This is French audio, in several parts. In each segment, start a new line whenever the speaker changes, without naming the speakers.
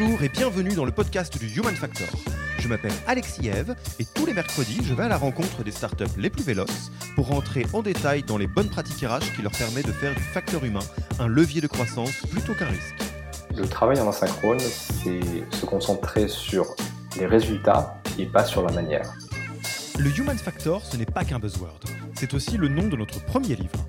Bonjour et bienvenue dans le podcast du Human Factor. Je m'appelle Alexis Eve et tous les mercredis, je vais à la rencontre des startups les plus véloces pour rentrer en détail dans les bonnes pratiques RH qui leur permettent de faire du facteur humain un levier de croissance plutôt qu'un risque.
Le travail en asynchrone, c'est se concentrer sur les résultats et pas sur la manière.
Le Human Factor, ce n'est pas qu'un buzzword, c'est aussi le nom de notre premier livre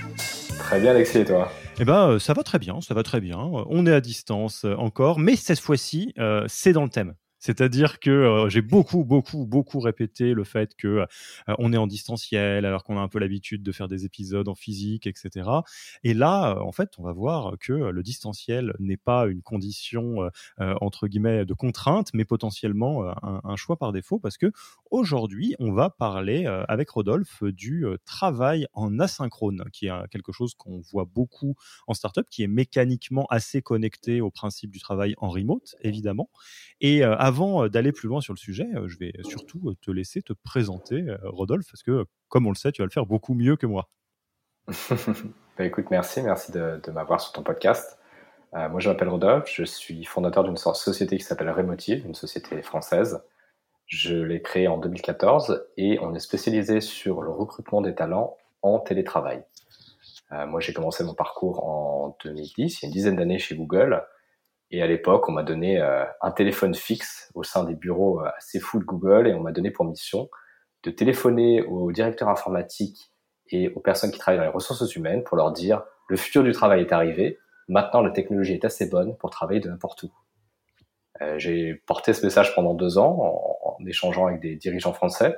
Très bien Alexis toi?
Eh ben, euh, ça va très bien, ça va très bien. On est à distance euh, encore, mais cette fois-ci, euh, c'est dans le thème. C'est-à-dire que euh, j'ai beaucoup, beaucoup, beaucoup répété le fait que euh, on est en distanciel alors qu'on a un peu l'habitude de faire des épisodes en physique, etc. Et là, euh, en fait, on va voir que le distanciel n'est pas une condition entre guillemets de contrainte, mais potentiellement un, choix par défaut parce que aujourd'hui, on va parler avec Rodolphe du travail en asynchrone, qui est quelque chose qu'on voit beaucoup en startup, qui est mécaniquement assez connecté au principe du travail en remote, évidemment. Et euh, d'aller plus loin sur le sujet, euh, je vais surtout euh, te laisser te présenter, Rodolphe, parce que, comme on le sait, tu vas le faire beaucoup mieux que moi.
bah écoute, merci, merci de, m'avoir sur ton podcast. moi, je m'appelle Rodolphe, je suis fondateur d'une société qui s'appelle Remotive, une société française. Je l'ai créée en 2014 et on est spécialisé sur le recrutement des talents en télétravail. moi, j'ai commencé mon parcours en 2010, il y a une dizaine d'années chez Google. Et à l'époque, on m'a donné euh, un téléphone fixe au sein des bureaux euh, assez fous de Google et on m'a donné pour mission de téléphoner aux directeurs informatiques et aux personnes qui travaillent dans les ressources humaines pour leur dire le futur du travail est arrivé, maintenant la technologie est assez bonne pour travailler de n'importe où. Euh, j'ai porté ce message pendant deux ans en, en, échangeant avec des dirigeants français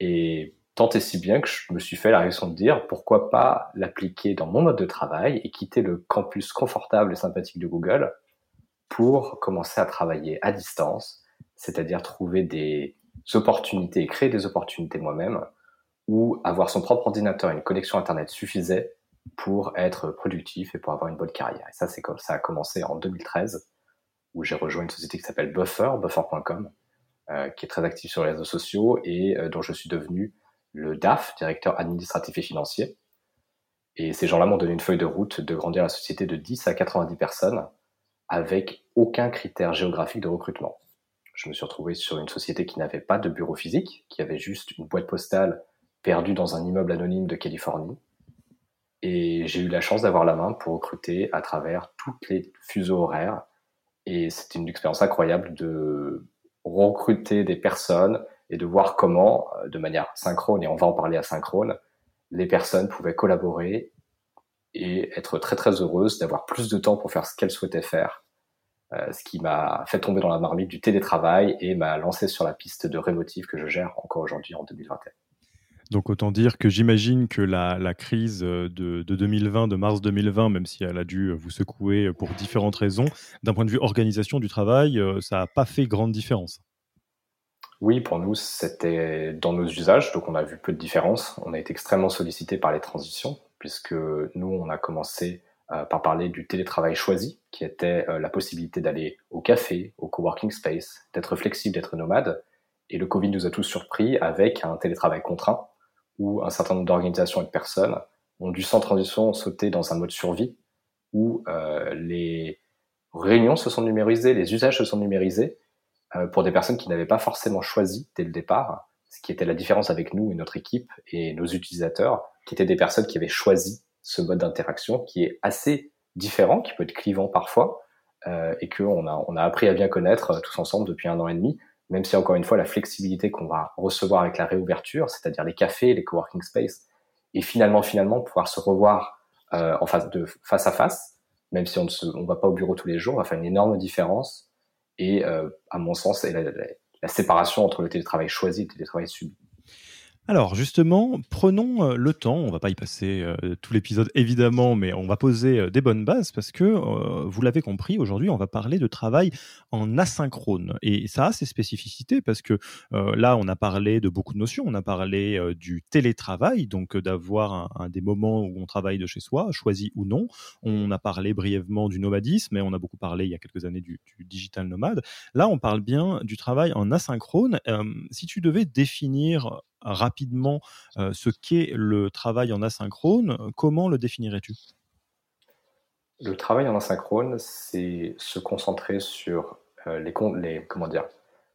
et tant et si bien que je me suis fait la réaction de dire pourquoi pas l'appliquer dans mon mode de travail et quitter le campus confortable et sympathique de Google pour commencer à travailler à distance, c'est-à-dire trouver des opportunités, créer des opportunités moi-même, ou avoir son propre ordinateur et une connexion Internet suffisait pour être productif et pour avoir une bonne carrière. Et ça, c'est comme ça a commencé en 2013, où j'ai rejoint une société qui s'appelle Buffer, buffer.com, euh, qui est très active sur les réseaux sociaux et euh, dont je suis devenu le DAF, directeur administratif et financier. Et ces gens-là m'ont donné une feuille de route de grandir la société de 10 à 90 personnes avec aucun critère géographique de recrutement. Je me suis retrouvé sur une société qui n'avait pas de bureau physique, qui avait juste une boîte postale perdue dans un immeuble anonyme de Californie. Et j'ai eu la chance d'avoir la main pour recruter à travers toutes les fuseaux horaires. Et c'était une expérience incroyable de recruter des personnes et de voir comment, euh, de manière synchrone, et on va en parler à synchrone, les personnes pouvaient collaborer et être très très heureuse d'avoir plus de temps pour faire ce qu'elle souhaitait faire, euh, ce qui m'a fait tomber dans la marmite du télétravail et m'a lancé sur la piste de Remotive que je gère encore aujourd'hui en 2021.
Donc autant dire que j'imagine que la, la, crise de, de, 2020, de mars 2020, même si elle a dû vous secouer pour différentes raisons, d'un point de vue organisation du travail, euh, ça n'a pas fait grande différence.
Oui, pour nous, c'était dans nos usages, donc on a vu peu de différence. On a été extrêmement sollicité par les transitions, puisque nous, on a commencé euh, par parler du télétravail choisi, qui était euh, la possibilité d'aller au café, au coworking space, d'être flexible, d'être nomade. Et le Covid nous a tous surpris avec un télétravail contraint, où un certain nombre d'organisations et de personnes ont dû sans transition sauter dans un mode survie, où euh, les réunions se sont numérisées, les usages se sont numérisés, pour des personnes qui n'avaient pas forcément choisi dès le départ, ce qui était la différence avec nous et notre équipe et nos utilisateurs, qui étaient des personnes qui avaient choisi ce mode d'interaction qui est assez différent, qui peut être clivant parfois, euh, et qu'on a, on a appris à bien connaître euh, tous ensemble depuis un an et demi, même si encore une fois la flexibilité qu'on va recevoir avec la réouverture, c'est-à-dire les cafés, les coworking space, et finalement finalement pouvoir se revoir euh, en face de face à face, même si on ne se, on va pas au bureau tous les jours, va faire une énorme différence. Et euh, à mon sens, la, la, la séparation entre le télétravail choisi et le télétravail subi.
Alors justement, prenons euh, le temps, on va pas y passer euh, tout l'épisode évidemment, mais on va poser euh, des bonnes bases parce que vous l'avez compris, aujourd'hui on va parler de travail en asynchrone et ça a ses spécificités parce que là on a parlé de beaucoup de notions, on a parlé du télétravail, donc d'avoir un, des moments où on travaille de chez soi, choisi ou non. On a parlé brièvement du nomadisme et on a beaucoup parlé il y a quelques années du, du digital nomade. Là on parle bien du travail en asynchrone. si tu devais définir rapidement euh, ce qu'est le travail en asynchrone, comment le définirais-tu?
Le travail en asynchrone, c'est se concentrer sur euh, les, les, comment dire,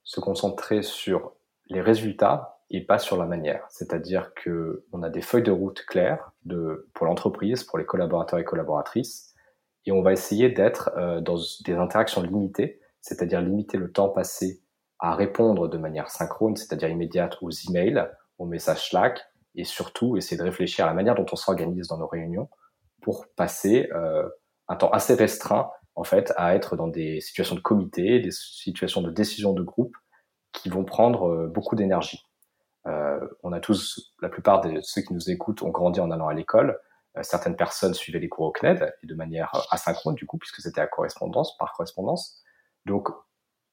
se concentrer sur les résultats et pas sur la manière. C'est-à-dire que on a des feuilles de route claires de, pour l'entreprise, pour les collaborateurs et collaboratrices, et on va essayer d'être euh, dans des interactions limitées, c'est-à-dire limiter le temps passé à répondre de manière synchrone, c'est-à-dire immédiate aux emails, aux messages Slack, et surtout essayer de réfléchir à la manière dont on s'organise dans nos réunions pour passer euh, un temps assez restreint en fait à être dans des situations de comité, des situations de décision de groupe qui vont prendre euh, beaucoup d'énergie. Euh, on a tous, la plupart de ceux qui nous écoutent ont grandi en allant à l'école. Euh, certaines personnes suivaient les cours au CNED et de manière asynchrone du coup puisque c'était à correspondance, par correspondance. Donc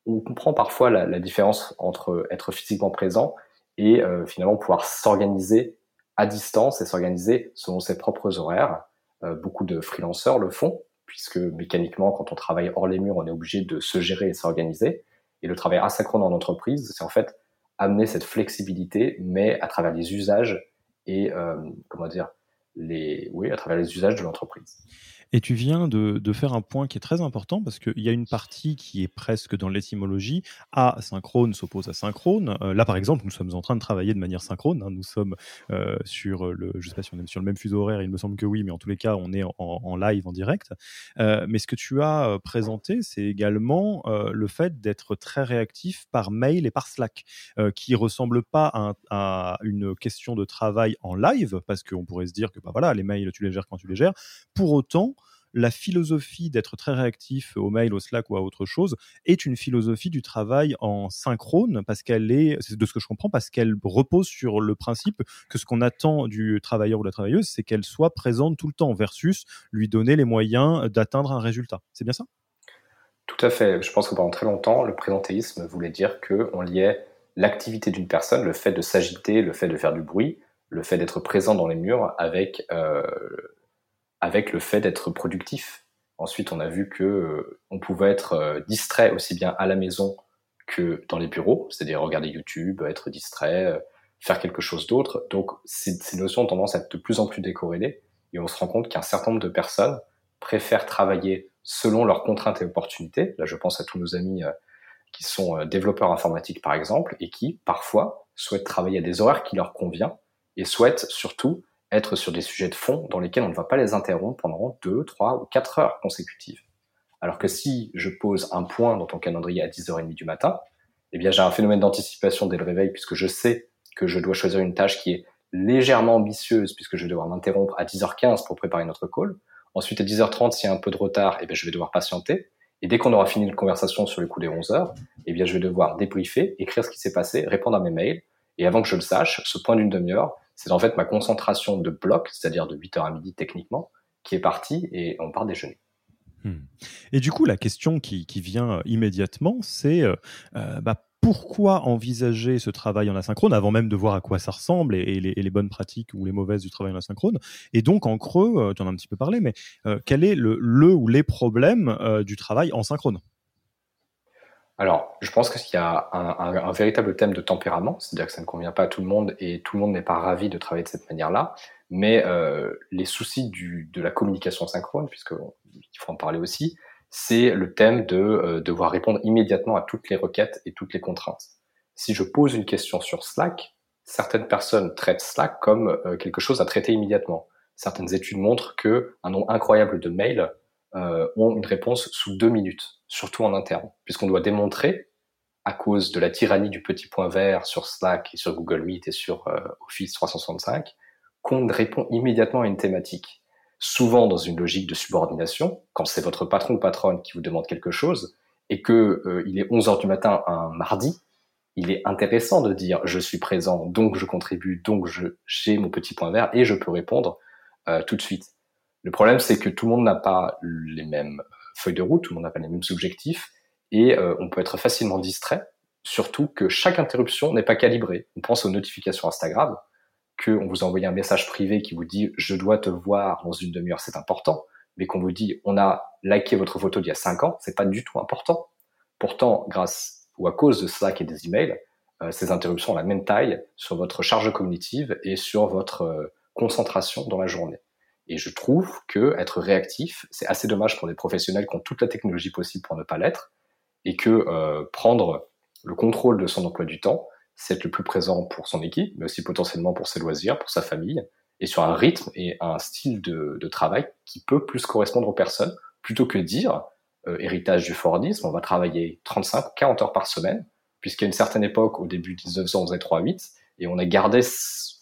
on comprend parfois la, la différence entre être physiquement présent et euh, finalement pouvoir s'organiser à distance et s'organiser selon ses propres horaires. Euh, beaucoup de freelanceurs le font, puisque mécaniquement, quand on travaille hors les murs, on est obligé de se gérer et s'organiser. Et le travail asynchrone en entreprise, c'est en fait amener cette flexibilité, mais à travers les usages et euh, comment dire les oui à travers les usages de l'entreprise.
Et tu viens de, de, faire un point qui est très important parce qu'il y a une partie qui est presque dans l'étymologie. Asynchrone s'oppose à synchrone. Euh, là, par exemple, nous sommes en train de travailler de manière synchrone. Hein. Nous sommes euh, sur le, je sais pas si on est sur le même fuseau horaire. Il me semble que oui, mais en tous les cas, on est en, en live, en direct. Euh, mais ce que tu as présenté, c'est également le fait d'être très réactif par mail et par Slack, qui ressemble pas à, à, une question de travail en live, parce qu'on pourrait se dire que bah voilà, les mails, tu les gères quand tu les gères. Pour autant, la philosophie d'être très réactif au mail, au Slack ou à autre chose est une philosophie du travail en synchrone parce qu'elle est, de ce que je comprends, parce qu'elle repose sur le principe que ce qu'on attend du travailleur ou la travailleuse, c'est qu'elle soit présente tout le temps versus lui donner les moyens d'atteindre un résultat. C'est bien ça?
Tout à fait. Je pense que pendant très longtemps, le présentéisme voulait dire qu'on liait l'activité d'une personne, le fait de s'agiter, le fait de faire du bruit, le fait d'être présent dans les murs avec euh, avec le fait d'être productif. Ensuite, on a vu que euh, on pouvait être euh, distrait aussi bien à la maison que dans les bureaux, c'est-à-dire regarder YouTube, être distrait, euh, faire quelque chose d'autre. Donc, ces, ces, notions ont tendance à être de plus en plus décorrélées et on se rend compte qu'un certain nombre de personnes préfèrent travailler selon leurs contraintes et opportunités. Là, je pense à tous nos amis qui sont développeurs informatiques, par exemple, et qui, parfois, souhaitent travailler à des horaires qui leur conviennent et souhaitent surtout être sur des sujets de fond dans lesquels on ne va pas les interrompre pendant 2, 3 ou 4 heures consécutives. Alors que si je pose un point dans ton calendrier à 10h30 du matin, eh bien j'ai un phénomène d'anticipation dès le réveil puisque je sais que je dois choisir une tâche qui est légèrement ambitieuse puisque je vais devoir m'interrompre à 10h15 pour préparer notre call. Ensuite à 10h30 s'il y a un peu de retard, eh bien je vais devoir patienter. Et dès qu'on aura fini la conversation sur le coup des 11 heures, eh bien je vais devoir débriefer, écrire ce qui s'est passé, répondre à mes mails. Et avant que je le sache, ce point d'une demi-heure, c'est en fait ma concentration de bloc, c'est-à-dire de 8h à midi techniquement, qui est partie et on part déjeuner.
Hmm. Et du coup, la question qui, vient immédiatement, c'est euh, euh, bah, pourquoi envisager ce travail en asynchrone avant même de voir à quoi ça ressemble et, les, bonnes pratiques ou les mauvaises du travail en asynchrone? Et donc, en creux, euh, tu en as un petit peu parlé, mais euh, quel est le, le, ou les problèmes euh, du travail en synchrone?
Alors, je pense qu'il y a un, un, un, véritable thème de tempérament, c'est-à-dire que ça ne convient pas à tout le monde et tout le monde n'est pas ravi de travailler de cette manière-là. Mais euh, les soucis du, de la communication synchrone, puisqu'il faut en parler aussi, c'est le thème de euh, devoir répondre immédiatement à toutes les requêtes et toutes les contraintes. Si je pose une question sur Slack, certaines personnes traitent Slack comme euh, quelque chose à traiter immédiatement. Certaines études montrent que un nombre incroyable de mails euh, ont une réponse sous deux minutes, surtout en interne, puisqu'on doit démontrer, à cause de la tyrannie du petit point vert sur Slack et sur Google Meet et sur euh, Office 365, qu'on répond immédiatement à une thématique. Souvent dans une logique de subordination, quand c'est votre patron ou patronne qui vous demande quelque chose et que euh, il est 11 heures du matin un mardi, il est intéressant de dire je suis présent, donc je contribue, donc j'ai mon petit point vert et je peux répondre euh, tout de suite. Le problème, c'est que tout le monde n'a pas les mêmes feuilles de route, tout le monde n'a pas les mêmes objectifs, et euh, on peut être facilement distrait, surtout que chaque interruption n'est pas calibrée. On pense aux notifications Instagram, qu'on vous envoie un message privé qui vous dit je dois te voir dans une demi-heure, c'est important, mais qu'on vous dit on a liké votre photo d'il y a cinq ans, c'est pas du tout important. Pourtant, grâce ou à cause de Slack et des emails, euh, ces interruptions ont la même taille sur votre charge cognitive et sur votre concentration dans la journée. Et je trouve que être réactif, c'est assez dommage pour des professionnels qui ont toute la technologie possible pour ne pas l'être, et que euh, prendre le contrôle de son emploi du temps, c'est être le plus présent pour son équipe, mais aussi potentiellement pour ses loisirs, pour sa famille, et sur un rythme et un style de, de travail qui peut plus correspondre aux personnes, plutôt que dire, euh, héritage du Fordisme, on va travailler 35, 40 heures par semaine, puisqu'à une certaine époque, au début 1900, on faisait 3-8, et on a gardé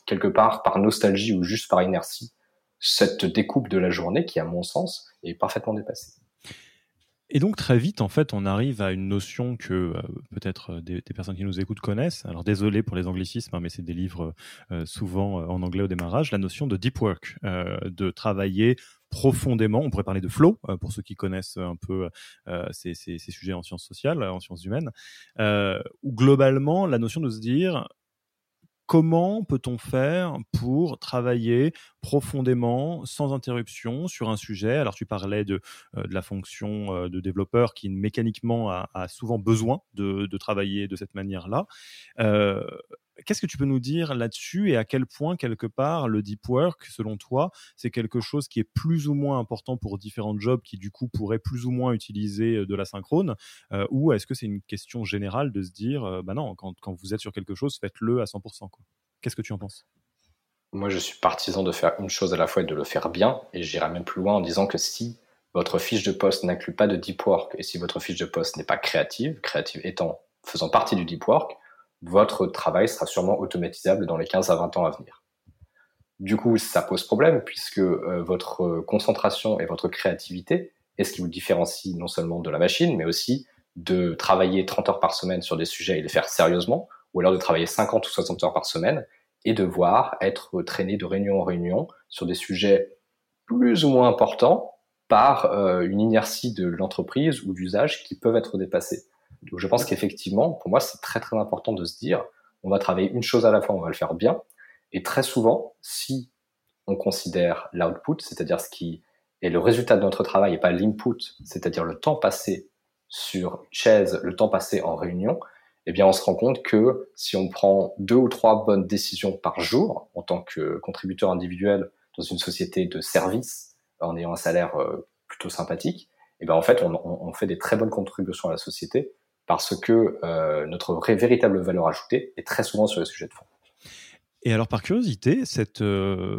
quelque part par nostalgie ou juste par inertie cette découpe de la journée qui, à mon sens, est parfaitement dépassée.
Et donc très vite, en fait, on arrive à une notion que euh, peut-être euh, des, personnes qui nous écoutent connaissent. Alors désolé pour les anglicismes, hein, mais c'est des livres euh, souvent en anglais au démarrage. La notion de deep work, de travailler profondément. On pourrait parler de flow pour ceux qui connaissent un peu ces, ces, sujets en sciences sociales, en sciences humaines. Ou globalement, la notion de se dire comment peut-on faire pour travailler profondément, sans interruption, sur un sujet? Alors, tu parlais de, euh, la fonction euh, de développeur qui, mécaniquement, a, souvent besoin de, de, travailler de cette manière-là. Euh, Qu'est-ce que tu peux nous dire là-dessus et à quel point, quelque part, le deep work, selon toi, c'est quelque chose qui est plus ou moins important pour différents jobs qui, du coup, pourraient plus ou moins utiliser euh, de la synchrone euh, Ou est-ce que c'est une question générale de se dire, euh, bah non, quand, quand, vous êtes sur quelque chose, faites-le à 100% Qu'est-ce que tu en penses?
Moi, je suis partisan de faire une chose à la fois et de le faire bien. Et j'irai même plus loin en disant que si votre fiche de poste n'inclut pas de deep work et si votre fiche de poste n'est pas créative, créative étant faisant partie du deep work, votre travail sera sûrement automatisable dans les 15 à 20 ans à venir. Du coup, ça pose problème puisque euh, votre concentration et votre créativité est ce qui vous différencie non seulement de la machine, mais aussi de travailler 30 heures par semaine sur des sujets et les faire sérieusement, ou alors de travailler 50 ou 60 heures par semaine et devoir être traîné de réunion en réunion sur des sujets plus ou moins importants par euh, une inertie de l'entreprise ou d'usage qui peuvent être dépassés. Je pense qu'effectivement, pour moi, c'est très très important de se dire, on va travailler une chose à la fois, on va le faire bien. Et très souvent, si on considère l'output, c'est-à-dire ce qui est le résultat de notre travail et pas l'input, c'est-à-dire le temps passé sur une chaise, le temps passé en réunion, eh bien, on se rend compte que si on prend deux ou trois bonnes décisions par jour en tant que contributeur individuel dans une société de service, en ayant un salaire euh, plutôt sympathique, eh bien, en fait, on, on fait des très bonnes contributions à la société parce que euh, notre vraie, véritable valeur ajoutée est très souvent sur les sujets de fond.
Et alors, par curiosité, cette euh,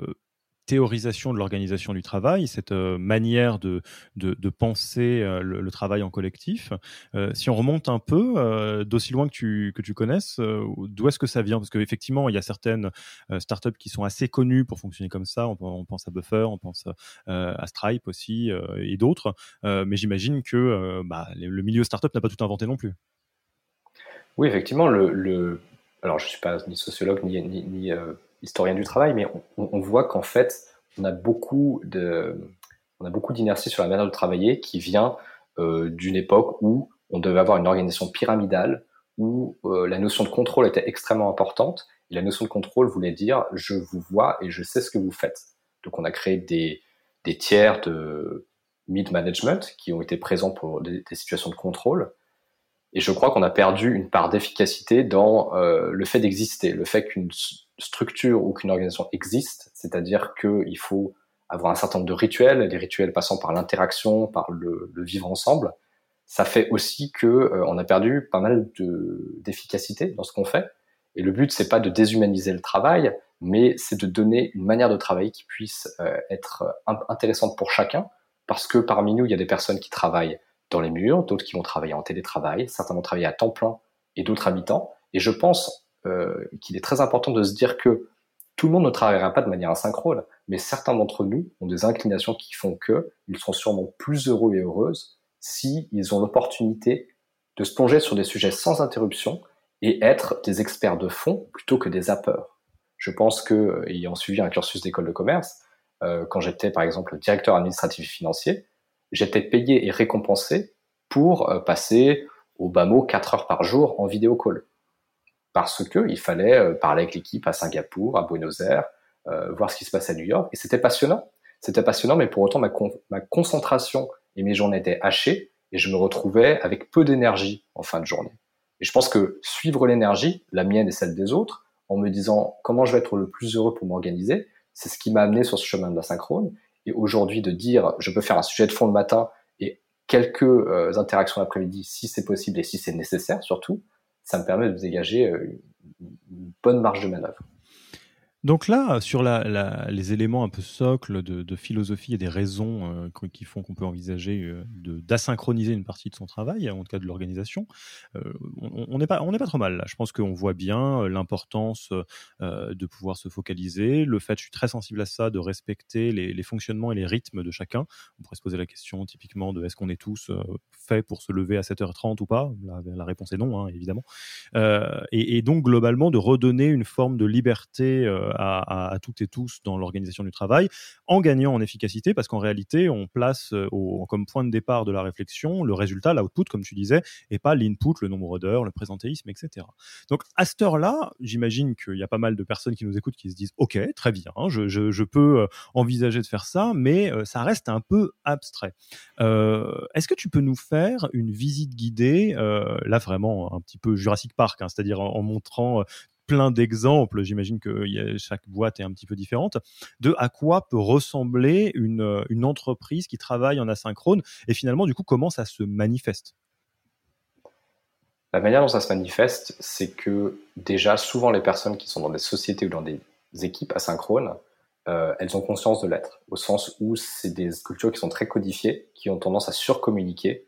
théorisation de l'organisation du travail, cette euh, manière de, de, penser euh, le, travail en collectif. Euh, si on remonte un peu, d'aussi loin que tu, que tu connaisses, d'où est-ce que ça vient? Parce qu'effectivement, il y a certaines startups qui sont assez connues pour fonctionner comme ça. On, pense à Buffer, on pense à Stripe aussi et d'autres. mais j'imagine que bah, le milieu startup n'a pas tout inventé non plus.
Oui, effectivement, le, alors je ne suis pas ni sociologue ni, ni historien du travail, mais on, voit qu'en fait, on a beaucoup de, on a beaucoup d'inertie sur la manière de travailler qui vient euh, d'une époque où on devait avoir une organisation pyramidale, où euh, la notion de contrôle était extrêmement importante. Et la notion de contrôle voulait dire je vous vois et je sais ce que vous faites. Donc on a créé des, des tiers de mid-management qui ont été présents pour des, situations de contrôle. Et je crois qu'on a perdu une part d'efficacité dans euh, le fait d'exister, le fait qu'une structure ou qu'une organisation existe, c'est-à-dire qu'il faut avoir un certain nombre de rituels, des rituels passant par l'interaction, par le, vivre ensemble, ça fait aussi que euh, on a perdu pas mal d'efficacité dans ce qu'on fait. Et le but, c'est pas de déshumaniser le travail, mais c'est de donner une manière de travailler qui puisse euh, être intéressante pour chacun, parce que parmi nous, il y a des personnes qui travaillent dans les murs, d'autres qui vont travailler en télétravail, certains vont travailler à temps plein et d'autres habitants. Et je pense euh, qu'il est très important de se dire que tout le monde ne travaillera pas de manière asynchrone, mais certains d'entre nous ont des inclinations qui font que ils seront sûrement plus heureux et heureuses si ils ont l'opportunité de se plonger sur des sujets sans interruption et être des experts de fond plutôt que des zappeurs. Je pense que, ayant suivi un cursus d'école de commerce, euh, quand j'étais par exemple directeur administratif et financier, j'étais payé et récompensé pour euh, passer au bas mot 4 heures par jour en vidéo call parce que il fallait euh, parler avec l'équipe à Singapour, à Buenos Aires, euh, voir ce qui se passe à New York. Et c'était passionnant. C'était passionnant, mais pour autant, ma, ma concentration et mes journées étaient hachées et je me retrouvais avec peu d'énergie en fin de journée. Et je pense que suivre l'énergie, la mienne et celle des autres, en me disant comment je vais être le plus heureux pour m'organiser, c'est ce qui m'a amené sur ce chemin de la synchrone. Et aujourd'hui, de dire je peux faire un sujet de fond le matin et quelques euh, interactions l'après-midi si c'est possible et si c'est nécessaire surtout, ça me permet de dégager euh, une bonne marge de manœuvre.
Donc là, sur les éléments un peu socles de, philosophie et des raisons euh, qui font qu'on peut envisager euh, d'asynchroniser une partie de son travail, en tout cas de l'organisation, euh, on n'est pas, pas trop mal là. Je pense qu'on voit bien l'importance de pouvoir se focaliser, le fait, je suis très sensible à ça, de respecter les, fonctionnements et les rythmes de chacun. On pourrait se poser la question typiquement de est-ce qu'on est tous faits pour se lever à 7h30 ou pas? La, réponse est non, hein, évidemment. Et, et, donc globalement de redonner une forme de liberté à, toutes et tous dans l'organisation du travail, en gagnant en efficacité, parce qu'en réalité, on place euh, comme point de départ de la réflexion le résultat, l'output, comme tu disais, et pas l'input, le nombre d'heures, le présentéisme, etc. Donc à cette heure-là, j'imagine qu'il y a pas mal de personnes qui nous écoutent qui se disent, OK, très bien, je, peux euh, envisager de faire ça, mais euh, ça reste un peu abstrait. Est-ce que tu peux nous faire une visite guidée, là vraiment un petit peu Jurassic Park, hein, c'est-à-dire en, montrant plein d'exemples, j'imagine que chaque boîte est un petit peu différente, de à quoi peut ressembler une, une entreprise qui travaille en asynchrone et finalement, du coup, comment ça se manifeste?
La manière dont ça se manifeste, c'est que déjà, souvent, les personnes qui sont dans des sociétés ou dans des équipes asynchrones, euh, elles ont conscience de l'être, au sens où c'est des cultures qui sont très codifiées, qui ont tendance à surcommuniquer.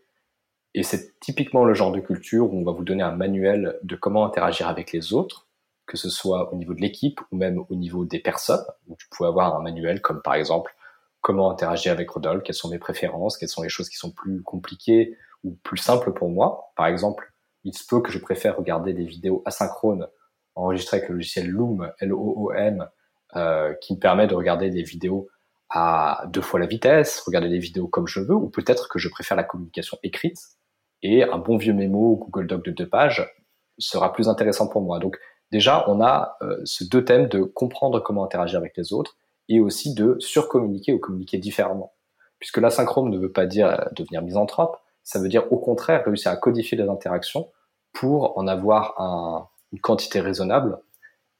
Et c'est typiquement le genre de culture où on va vous donner un manuel de comment interagir avec les autres, que ce soit au niveau de l'équipe ou même au niveau des personnes, où tu pouvais avoir un manuel comme par exemple comment interagir avec Rodolphe, quelles sont mes préférences, quelles sont les choses qui sont plus compliquées ou plus simples pour moi. Par exemple, il se peut que je préfère regarder des vidéos asynchrones enregistrées avec le logiciel Loom, L-O-O-M, euh, qui me permet de regarder des vidéos à deux fois la vitesse, regarder des vidéos comme je veux, ou peut-être que je préfère la communication écrite et un bon vieux mémo Google Doc de deux pages sera plus intéressant pour moi. Donc déjà, on a euh, ce deux thèmes de comprendre comment interagir avec les autres et aussi de surcommuniquer ou communiquer différemment. Puisque l'asynchrone ne veut pas dire euh, devenir misanthrope, ça veut dire au contraire réussir à codifier les interactions pour en avoir un, une quantité raisonnable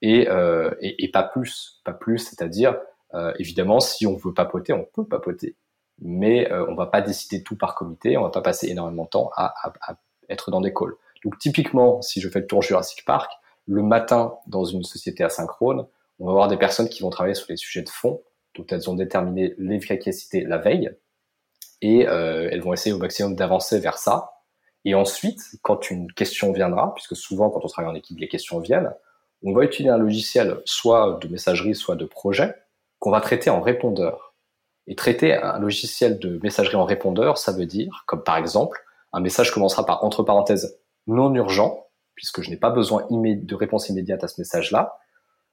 et, euh, et, pas plus. Pas plus, c'est-à-dire, euh, évidemment, si on veut papoter, on peut papoter. Mais euh, on va pas décider tout par comité, on va pas passer énormément de temps à, à, à être dans des calls. Donc typiquement, si je fais le tour Jurassic Park, le matin dans une société asynchrone, on va avoir des personnes qui vont travailler sur les sujets de fond, donc elles ont déterminé l'efficacité la veille, et euh, elles vont essayer au maximum d'avancer vers ça. Et ensuite, quand une question viendra, puisque souvent quand on travaille en équipe, les questions viennent, on va utiliser un logiciel soit de messagerie, soit de projet, qu'on va traiter en répondeur. Et traiter un logiciel de messagerie en répondeur, ça veut dire, comme par exemple, un message commencera par entre parenthèses non urgent, puisque je n'ai pas besoin de réponse immédiate à ce message-là,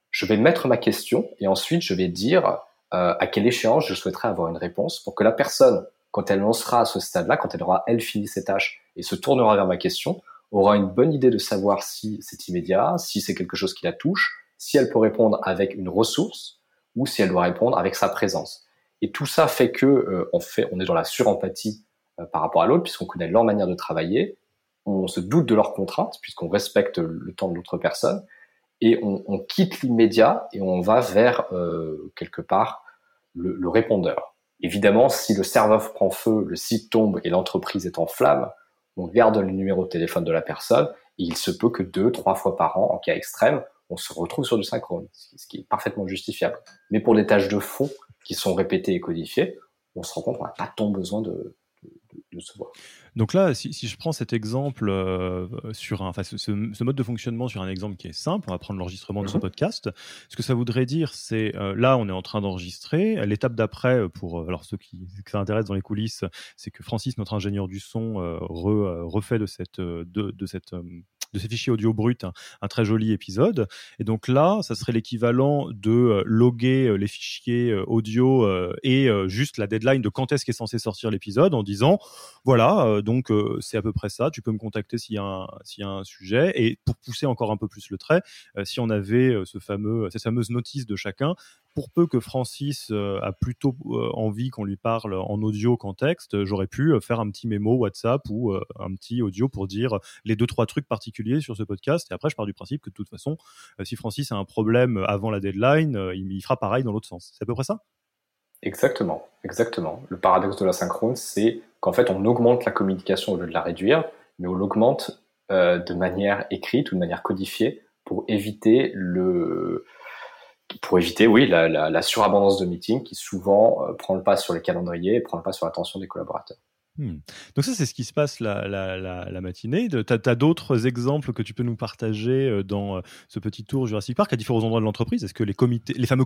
je vais mettre ma question et ensuite je vais dire euh, à quelle échéance je souhaiterais avoir une réponse pour que la personne, quand elle lancera à ce stade-là, quand elle aura elle fini ses tâches et se tournera vers ma question, aura une bonne idée de savoir si c'est immédiat, si c'est quelque chose qui la touche, si elle peut répondre avec une ressource ou si elle doit répondre avec sa présence. Et tout ça fait que euh, on est dans la surempathie euh, par rapport à l'autre puisqu'on connaît leur manière de travailler on se doute de leurs contraintes puisqu'on respecte le temps de l'autre personne et on, quitte l'immédiat et on va vers euh, quelque part le, répondeur. Évidemment, si le serveur prend feu, le site tombe et l'entreprise est en flamme, on garde le numéro de téléphone de la personne et il se peut que deux, trois fois par an, en cas extrême, on se retrouve sur du synchrone, ce qui est parfaitement justifiable. Mais pour des tâches de fond qui sont répétées et codifiées, on se rend compte qu'on n'a pas tant besoin de, se voir.
Donc là, si, je prends cet exemple euh, sur un, enfin, ce, mode de fonctionnement sur un exemple qui est simple, on va prendre l'enregistrement de ce mhm. podcast. Ce que ça voudrait dire, c'est euh, là, on est en train d'enregistrer. L'étape d'après, euh, pour alors ceux qui, qui s'intéressent dans les coulisses, c'est que Francis, notre ingénieur du son, refait de cette, de, de cette de ces fichiers audio bruts un, très joli épisode. Et donc là, ça serait l'équivalent de euh, loguer euh, les fichiers euh, audio et juste la deadline de quand est-ce qu'est censé sortir l'épisode en disant voilà, donc c'est à peu près ça, tu peux me contacter s'il y, a un, sujet. Et pour pousser encore un peu plus le trait, si on avait ce fameux, cette fameuse notice de chacun, pour peu que Francis a plutôt envie qu'on lui parle en audio qu'en texte, j'aurais pu faire un petit mémo WhatsApp ou un petit audio pour dire les deux trois trucs particuliers sur ce podcast. Et après, je pars du principe que de toute façon, euh, si Francis a un problème avant la deadline, euh, il, fera pareil dans l'autre sens. C'est à peu près ça?
Exactement, exactement. Le paradoxe de la synchrone, c'est qu'en fait, on augmente la communication au lieu de la réduire, mais on l'augmente euh, de manière écrite ou de manière codifiée pour éviter le pour éviter, oui, la, surabondance de meetings qui souvent prend le pas sur les calendriers et prend le pas sur l'attention des collaborateurs.
Hmm. Donc ça, c'est ce qui se passe la, matinée. Tu as, d'autres exemples que tu peux nous partager euh, dans euh, ce petit tour Jurassic Park à différents endroits de l'entreprise? Est-ce que les, comités, les fameux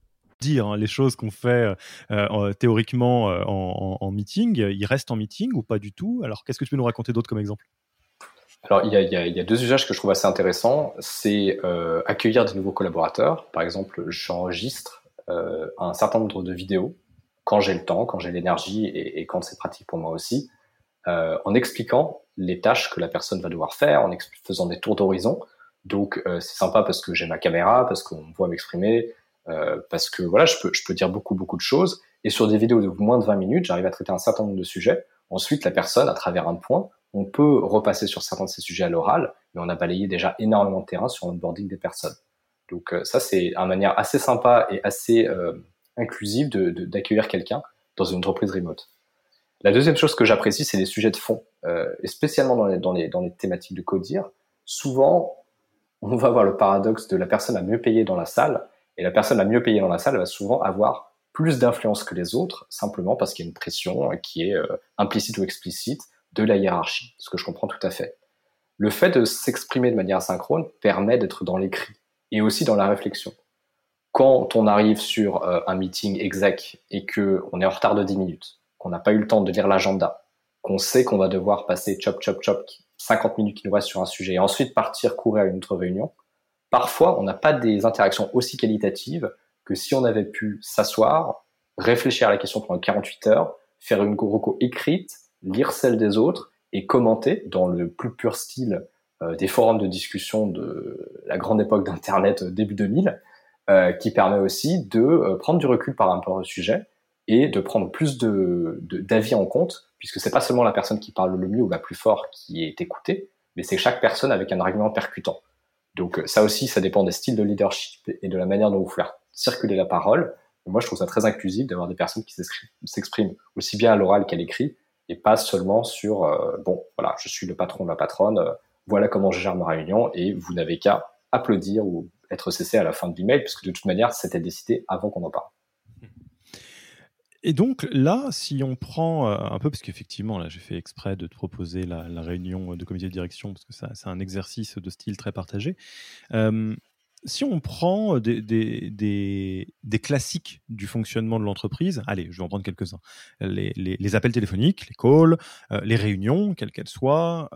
dire hein, les choses qu'on fait euh, théoriquement euh, en, meeting, ils restent en meeting ou pas du tout? Alors, qu'est-ce que tu peux nous raconter d'autre comme exemple?
Alors, il y, a, deux usages que je trouve assez intéressants. C'est euh, accueillir de nouveaux collaborateurs. Par exemple, j'enregistre un certain nombre de vidéos quand j'ai le temps, quand j'ai l'énergie et, quand c'est pratique pour moi aussi, en expliquant les tâches que la personne va devoir faire, en faisant des tours d'horizon. Donc, c'est sympa parce que j'ai ma caméra, parce qu'on voit m'exprimer, euh, parce que voilà, je peux, dire beaucoup, beaucoup de choses. Et sur des vidéos de moins de 20 minutes, j'arrive à traiter un certain nombre de sujets. Ensuite, la personne, à travers un point, on peut repasser sur certains de ces sujets à l'oral, mais on a balayé déjà énormément de terrain sur l'onboarding des personnes. Donc euh, ça, c'est une manière assez sympa et assez euh, inclusive d'accueillir quelqu'un dans une entreprise remote. La deuxième chose que j'apprécie, c'est les sujets de fond, euh, et spécialement dans les, dans, les, dans les thématiques de codir. Souvent, on va avoir le paradoxe de la personne à mieux payer dans la salle, et la personne la mieux payée dans la salle va souvent avoir plus d'influence que les autres, simplement parce qu'il y a une pression qui est euh, implicite ou explicite de la hiérarchie, ce que je comprends tout à fait. Le fait de s'exprimer de manière asynchrone permet d'être dans l'écrit et aussi dans la réflexion. Quand on arrive sur euh, un meeting exec et que on est en retard de 10 minutes, qu'on n'a pas eu le temps de lire l'agenda, qu'on sait qu'on va devoir passer chop chop chop 50 minutes qui nous restent sur un sujet et ensuite partir courir à une autre réunion, parfois, on n'a pas des interactions aussi qualitatives que si on avait pu s'asseoir, réfléchir à la question pendant 48 heures, faire une reco écrite, lire celle des autres et commenter dans le plus pur style euh, des forums de discussion de la grande époque d'Internet euh, début 2000, euh, qui permet aussi de prendre du recul par rapport au sujet et de prendre plus de d'avis en compte, puisque c'est pas seulement la personne qui parle le mieux ou la plus fort qui est écoutée, mais c'est chaque personne avec un argument percutant. Donc euh, ça aussi, ça dépend des styles de leadership et de la manière dont vous faire circuler la parole. moi, je trouve ça très inclusif d'avoir des personnes qui s'expriment aussi bien à l'oral qu'à l'écrit et pas seulement sur euh, bon, voilà, je suis le patron de la patronne, euh, voilà comment je gère ma réunion et vous n'avez qu'à applaudir ou être cessé à la fin de l'email puisque de toute manière, c'était décidé avant qu'on en parle.
Et donc là, si on prend euh, un peu, parce qu'effectivement, là, j'ai fait exprès de te proposer la, réunion de comité de direction, parce que c'est un exercice de style très partagé. Euh, si on prend des, classiques du fonctionnement de l'entreprise, allez, je vais en prendre quelques-uns. Les, appels téléphoniques, les calls, euh, les réunions, quelles qu'elles soient,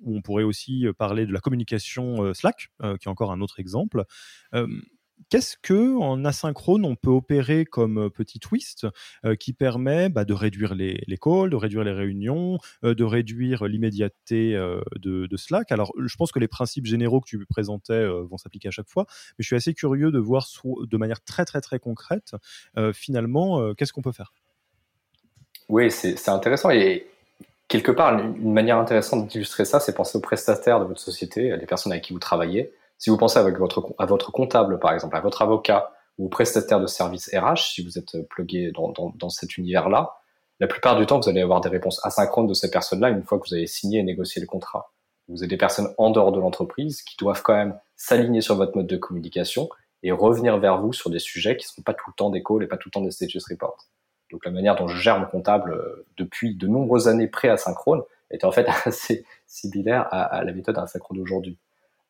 où on pourrait aussi parler de la communication Slack, qui est encore un autre exemple qu'est-ce que en asynchrone on peut opérer comme petit twist qui permet bah, de réduire les, calls, de réduire les réunions, de réduire l'immédiateté de, de, Slack? Alors, je pense que les principes généraux que tu présentais vont s'appliquer à chaque fois, mais je suis assez curieux de voir de manière très très très concrète finalement qu'est-ce qu'on peut faire?
Oui, c'est intéressant et quelque part, une manière intéressante d'illustrer ça, c'est penser aux prestataires de votre société, les personnes avec qui vous travaillez. Si vous pensez avec votre, à votre comptable, par exemple, à votre avocat ou prestataire de services RH, si vous êtes plugué dans, dans, dans cet univers-là, la plupart du temps, vous allez avoir des réponses asynchrones de ces personnes-là une fois que vous avez signé et négocié le contrat. Vous avez des personnes en dehors de l'entreprise qui doivent quand même s'aligner sur votre mode de communication et revenir vers vous sur des sujets qui ne sont pas tout le temps des calls et pas tout le temps des status reports. Donc la manière dont je gère mon comptable euh, depuis de nombreuses années pré-asynchrone était en fait assez similaire à, la méthode asynchrone d'aujourd'hui.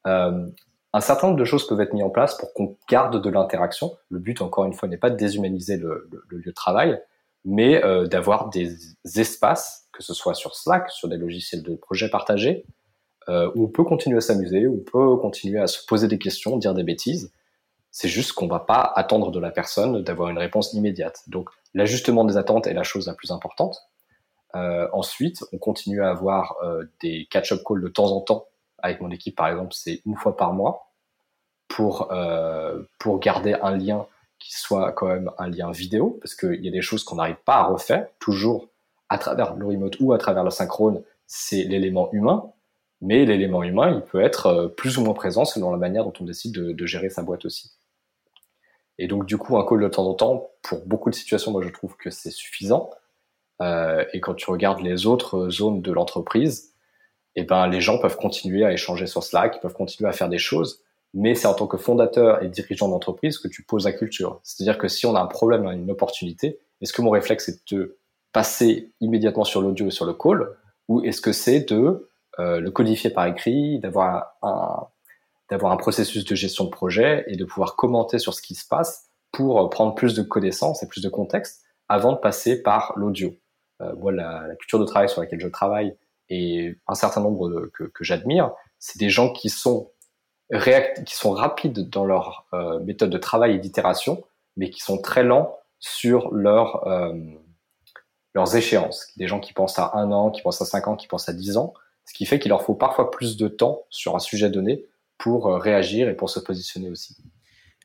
Euh, un certain nombre de choses peuvent être mises en place pour qu'on garde de l'interaction. Le but, encore une fois, n'est pas de déshumaniser le, lieu de travail, mais euh, d'avoir des espaces, que ce soit sur Slack, sur des logiciels de projet partagés, où on peut continuer à s'amuser, où on peut continuer à se poser des questions, dire des bêtises. C'est juste qu'on ne va pas attendre de la personne d'avoir une réponse immédiate. Donc, L'ajustement des attentes est la chose la plus importante. Euh, ensuite, on continue à avoir euh, des catch-up calls de temps en temps avec mon équipe, par exemple, c'est une fois par mois pour euh, pour garder un lien qui soit quand même un lien vidéo, parce qu'il y a des choses qu'on n'arrive pas à refaire toujours à travers le remote ou à travers le synchrone, c'est l'élément humain, mais l'élément humain, il peut être plus ou moins présent selon la manière dont on décide de, de gérer sa boîte aussi. Et donc, du coup, un call de temps en temps, pour beaucoup de situations, moi, je trouve que c'est suffisant. Euh, et quand tu regardes les autres zones de l'entreprise, eh ben, les gens peuvent continuer à échanger sur Slack, ils peuvent continuer à faire des choses. Mais c'est en tant que fondateur et dirigeant d'entreprise que tu poses la culture. C'est-à-dire que si on a un problème, une opportunité, est-ce que mon réflexe est de passer immédiatement sur l'audio et sur le call, ou est-ce que c'est de euh, le codifier par écrit, d'avoir un, d'avoir un processus de gestion de projet et de pouvoir commenter sur ce qui se passe pour prendre plus de connaissances et plus de contexte avant de passer par l'audio. Euh, la, culture de travail sur laquelle je travaille et un certain nombre que, j'admire, c'est des gens qui sont qui sont rapides dans leur euh, méthode de travail et d'itération, mais qui sont très lents sur leur, leurs échéances. Des gens qui pensent à un an, qui pensent à cinq ans, qui pensent à dix ans, ce qui fait qu'il leur faut parfois plus de temps sur un sujet donné pour euh, réagir et pour se positionner aussi.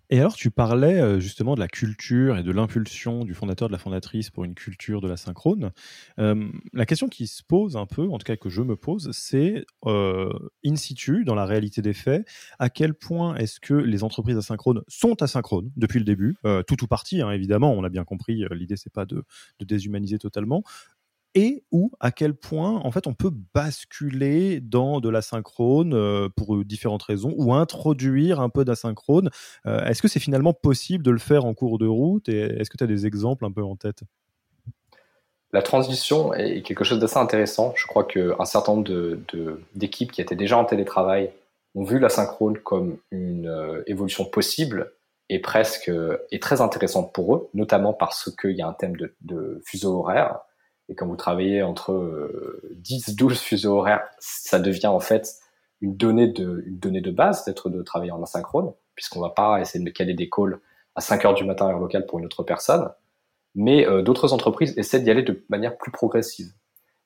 Et alors, tu parlais justement de la culture et de l'impulsion du fondateur, de la fondatrice pour une culture de la synchrone. La question qui se pose un peu, en tout cas que je me pose, c'est in situ, dans la réalité des faits, à quel point est-ce que les entreprises asynchrones sont asynchrones depuis le début, tout ou partie, hein, évidemment, on a bien compris, l'idée c'est pas de, de, déshumaniser totalement, et ou à quel point en fait on peut basculer dans de l'asynchrone euh, pour différentes raisons ou introduire un peu d'asynchrone. Euh, est-ce que c'est finalement possible de le faire en cours de route et est-ce que tu as des exemples un peu en tête?
La transition est quelque chose d'assez intéressant. Je crois qu'un certain nombre d'équipes qui étaient déjà en télétravail ont vu l'asynchrone comme une euh, évolution possible et presque et très intéressante pour eux, notamment parce qu'il y a un thème de, de fuseau horaire et quand vous travaillez entre 10, euh, 12 fuseaux horaires, ça devient en fait une donnée de, une donnée de base d'être de travailler en asynchrone, puisqu'on va pas essayer de caler des calls à 5 heures du matin heure locale pour une autre personne. Mais euh, d'autres entreprises essaient d'y aller de manière plus progressive.